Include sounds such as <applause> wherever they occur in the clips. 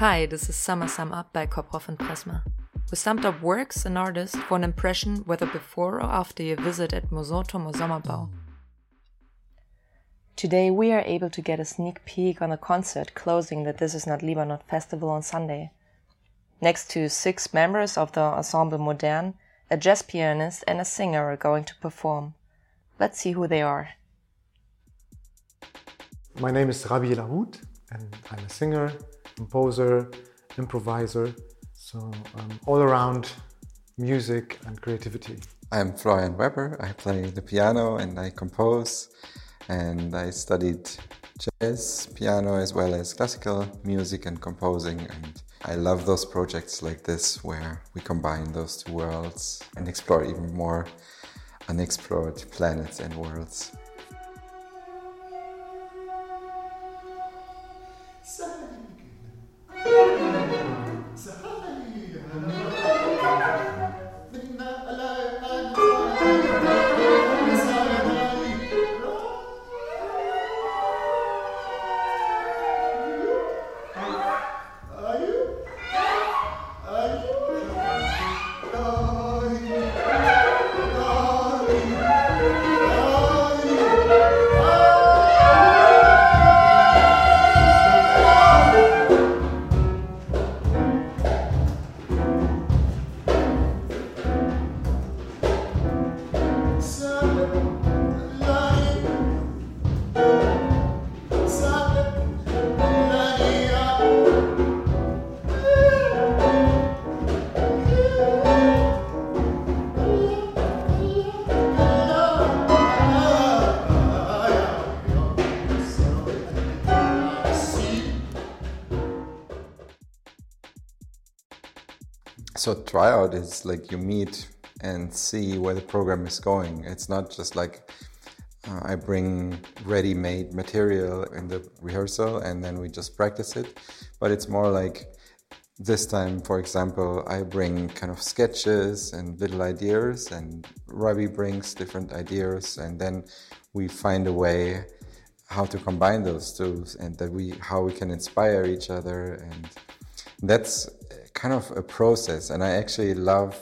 Hi, this is Summer Sum Up by Koproff and Presma. We summed up works and artists for an impression whether before or after your visit at Mousonturm or Sommerbau. Today we are able to get a sneak peek on a concert closing the This Is Not Libanon festival on Sunday. Next to six members of the Ensemble Modern, a jazz pianist and a singer are going to perform. Let's see who they are. My name is Rabi Lahoud and I'm a singer, composer, improviser, so um, all around music and creativity. I'm Florian Weber. I play the piano and I compose, and I studied jazz, piano, as well as classical music and composing. And I love those projects like this where we combine those two worlds and explore even more unexplored planets and worlds. So tryout is like you meet and see where the program is going. It's not just like uh, I bring ready-made material in the rehearsal and then we just practice it, but it's more like this time, for example, I bring kind of sketches and little ideas, and Rabi brings different ideas, and then we find a way how to combine those two, and that we how we can inspire each other, and that's kind of a process. And I actually love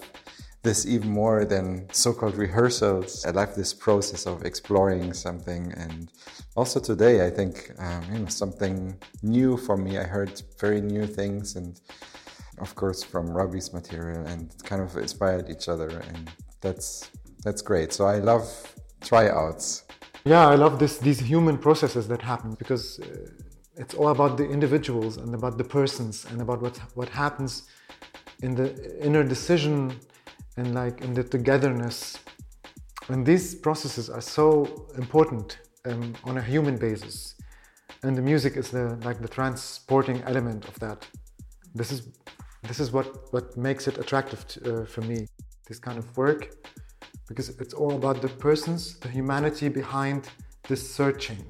this even more than so-called rehearsals. I love this process of exploring something, and also today I think um, you know something new for me. I heard very new things, and of course from Rabi's material, and kind of inspired each other, and that's that's great. So I love tryouts. Yeah, I love this these human processes that happen because. Uh, it's all about the individuals and about the persons and about what what happens in the inner decision and like in the togetherness. And these processes are so important um, on a human basis. And the music is the like the transporting element of that. This is this is what what makes it attractive to, uh, for me this kind of work because it's all about the persons the humanity behind this searching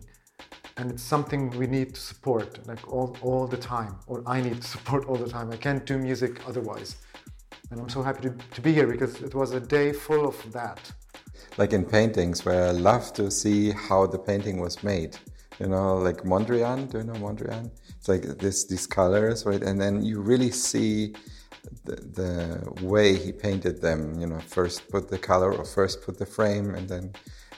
and it's something we need to support like all, all the time or i need to support all the time. I can't do music otherwise. And i'm so happy to, to be here because it was a day full of that. Like in paintings where i love to see how the painting was made you know like mondrian do you know mondrian? It's like this these colors right? And then you really see the, the way he painted them you know first put the color or first put the frame and then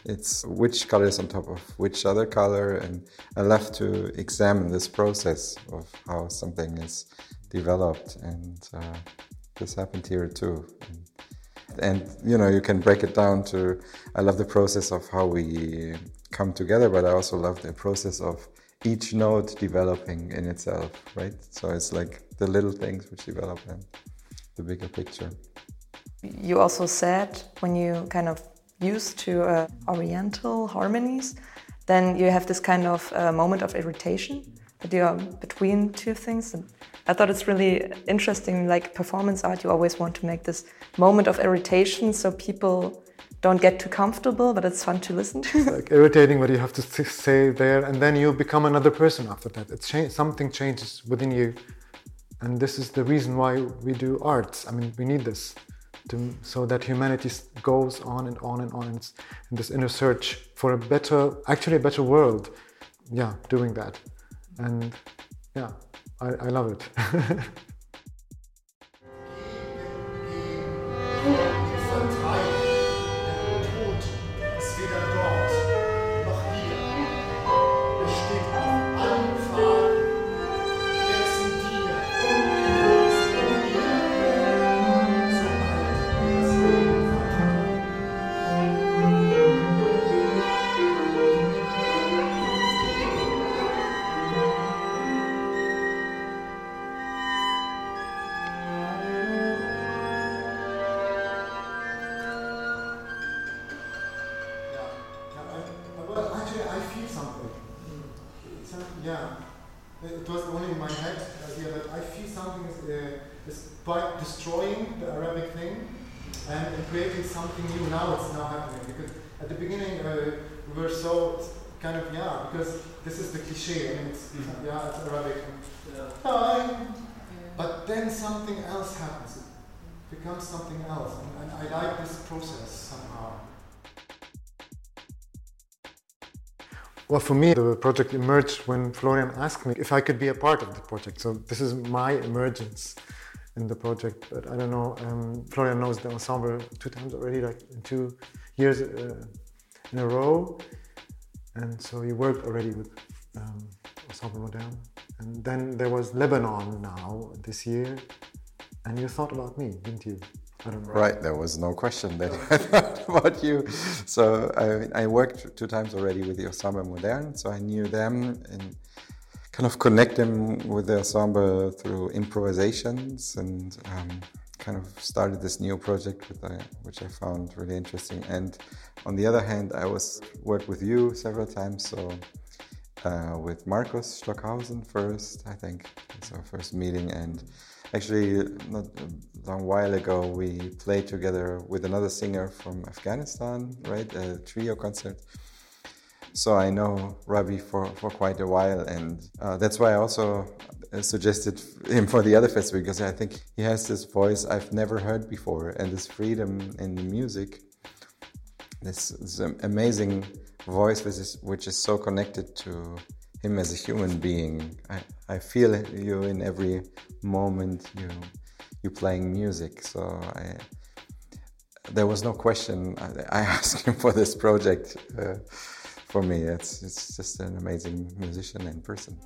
it's which color is on top of which other color, and I love to examine this process of how something is developed, and uh, this happened here too. And, and you know, you can break it down to. I love the process of how we come together, but I also love the process of each note developing in itself, right? So it's like the little things which develop in the bigger picture. You also said when you kind of used to uh, oriental harmonies, then you have this kind of uh, moment of irritation that you're between two things. And I thought it's really interesting, like performance art, you always want to make this moment of irritation so people don't get too comfortable, but it's fun to listen to. like irritating what you have to say there, and then you become another person after that. It's cha something changes within you, and this is the reason why we do arts. I mean, we need this to, so that humanity goes on and on and on in this inner search for a better, actually a better world. Yeah, doing that. And yeah, I, I love it. <laughs> yeah, it was only in my head the idea that I feel something is, uh, is by destroying the Arabic thing and, and, creating something new. Now it's now happening because at the beginning uh, we were so kind of yeah because this is the cliche. I mean, it's, mm-hmm. yeah, it's Arabic. Yeah. But then something else happens. It becomes something else, and, and I like this process somehow. Well, for me, the project emerged when Florian asked me if I could be a part of the project. So this is my emergence in the project. But I don't know. Um, Florian knows the ensemble two times already, like two years uh, in a row, and so he worked already with um, Ensemble Modern. And then there was Lebanon now this year, and you thought about me, didn't you? Right, there was no question that I thought about you. So I, I worked two times already with the Ensemble Modern, so I knew them and kind of connect them with the ensemble through improvisations and um, kind of started this new project with, uh, which I found really interesting. And on the other hand, I was worked with you several times, so uh, with Markus Stockhausen first, I think it's our first meeting and Actually, not a long while ago, we played together with another singer from Afghanistan, right? A trio concert. So I know Rabi for, for quite a while, and uh, that's why I also uh, suggested <laughs> him for the other festival because I think he has this voice I've never heard before, and this freedom in the music, this, this amazing voice which is, which is so connected to him as a human being. I, I feel you in every moment you you playing music. So I, there was no question. I, I <laughs> asked him for this project. Uh, for me, it's it's just an amazing musician and person.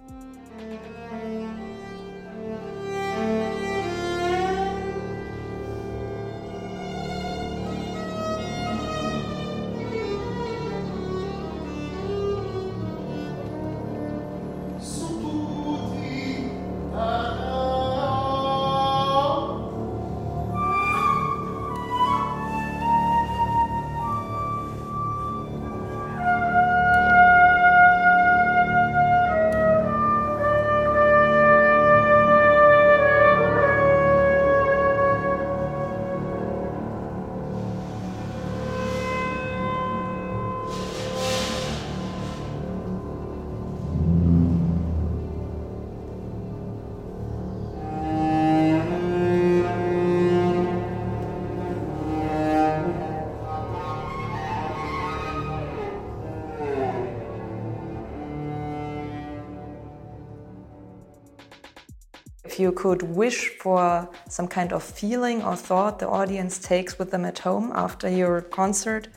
If you could wish for some kind of feeling or thought the audience takes with them at home after your concert,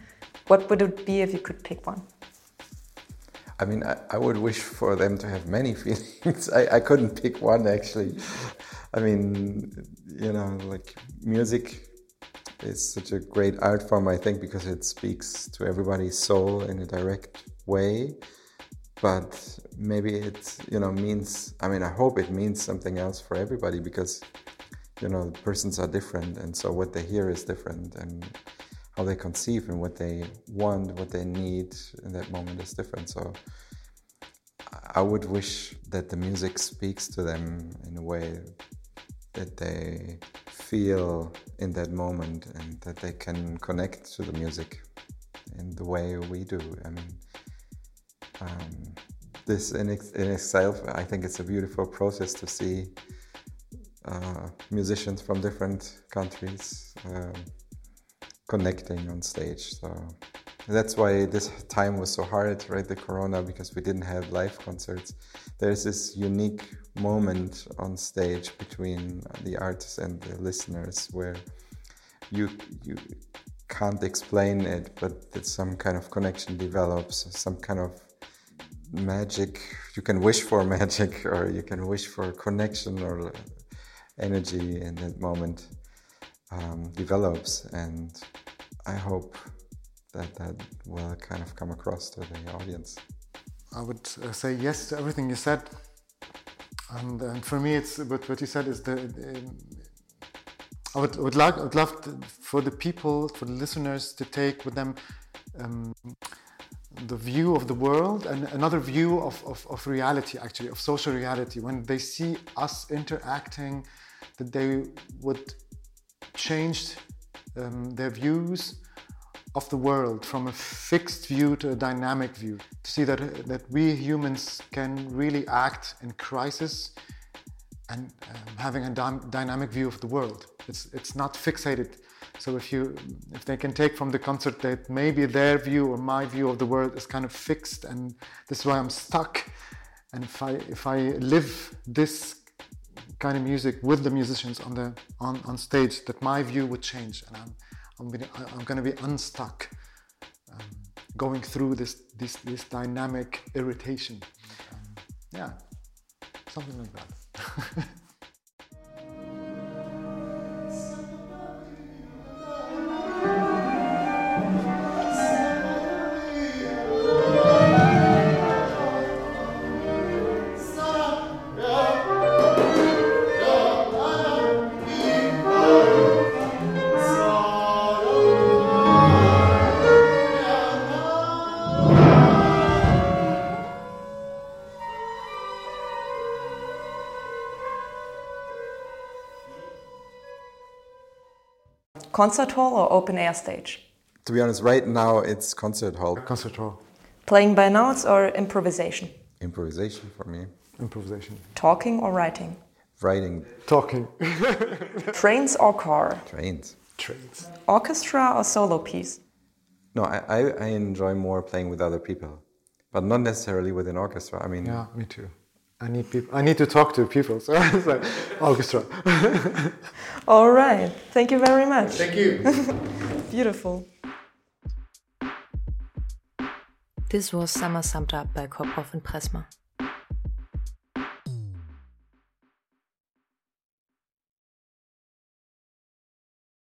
what would it be if you could pick one? I mean, I, I would wish for them to have many <laughs> feelings. I, I couldn't pick one actually. I mean, you know, like music is such a great art form, I think, because it speaks to everybody's soul in a direct way but maybe it you know means i mean i hope it means something else for everybody because you know the persons are different and so what they hear is different and how they conceive and what they want what they need in that moment is different. So i would wish that the music speaks to them in a way that they feel in that moment and that they can connect to the music in the way we do. I mean um, this in, in, itself, I think it's a beautiful process to see uh, musicians from different countries um, connecting on stage. So that's why this time was so hard, right? The Corona, because we didn't have live concerts. there's this unique moment on stage between the artists and the listeners where you you can't explain it, but that some kind of connection develops, some kind of magic. You can wish for magic, <laughs> or you can wish for connection or energy in that moment um, develops, and I hope that that will kind of come across to the audience. I would uh, say yes to everything you said, and, and for me, it's what what you said is the. I would, would like, would love to, for the people, for the listeners, to take with them um, the view of the world and another view of, of, of reality, actually, of social reality. When they see us interacting, that they would change um, their views of the world from a fixed view to a dynamic view. To see that, that we humans can really act in crisis and um, having a dynamic view of the world. It's, it's not fixated. So if you if they can take from the concert that maybe their view or my view of the world is kind of fixed and this is why I'm stuck. And if I if I live this kind of music with the musicians on the on, on stage, that my view would change and I'm I'm gonna, I'm gonna be unstuck, um, going through this, this, this dynamic irritation. Um, yeah, something like that. <laughs> Concert hall or open air stage? To be honest, right now it's concert hall. Concert hall. Playing by notes or improvisation? Improvisation for me. Improvisation. Talking or writing? Writing. Talking. <laughs> Trains or car? Trains. Trains. Orchestra or solo piece? No, I, I, I enjoy more playing with other people, but not necessarily with an orchestra. I mean, yeah, me too. I need people. I need to talk to people. So <laughs> it's like orchestra. <laughs> All right. Thank you very much. Thank you. <laughs> Beautiful. This was Summer summed up by Koproff and Pressmer.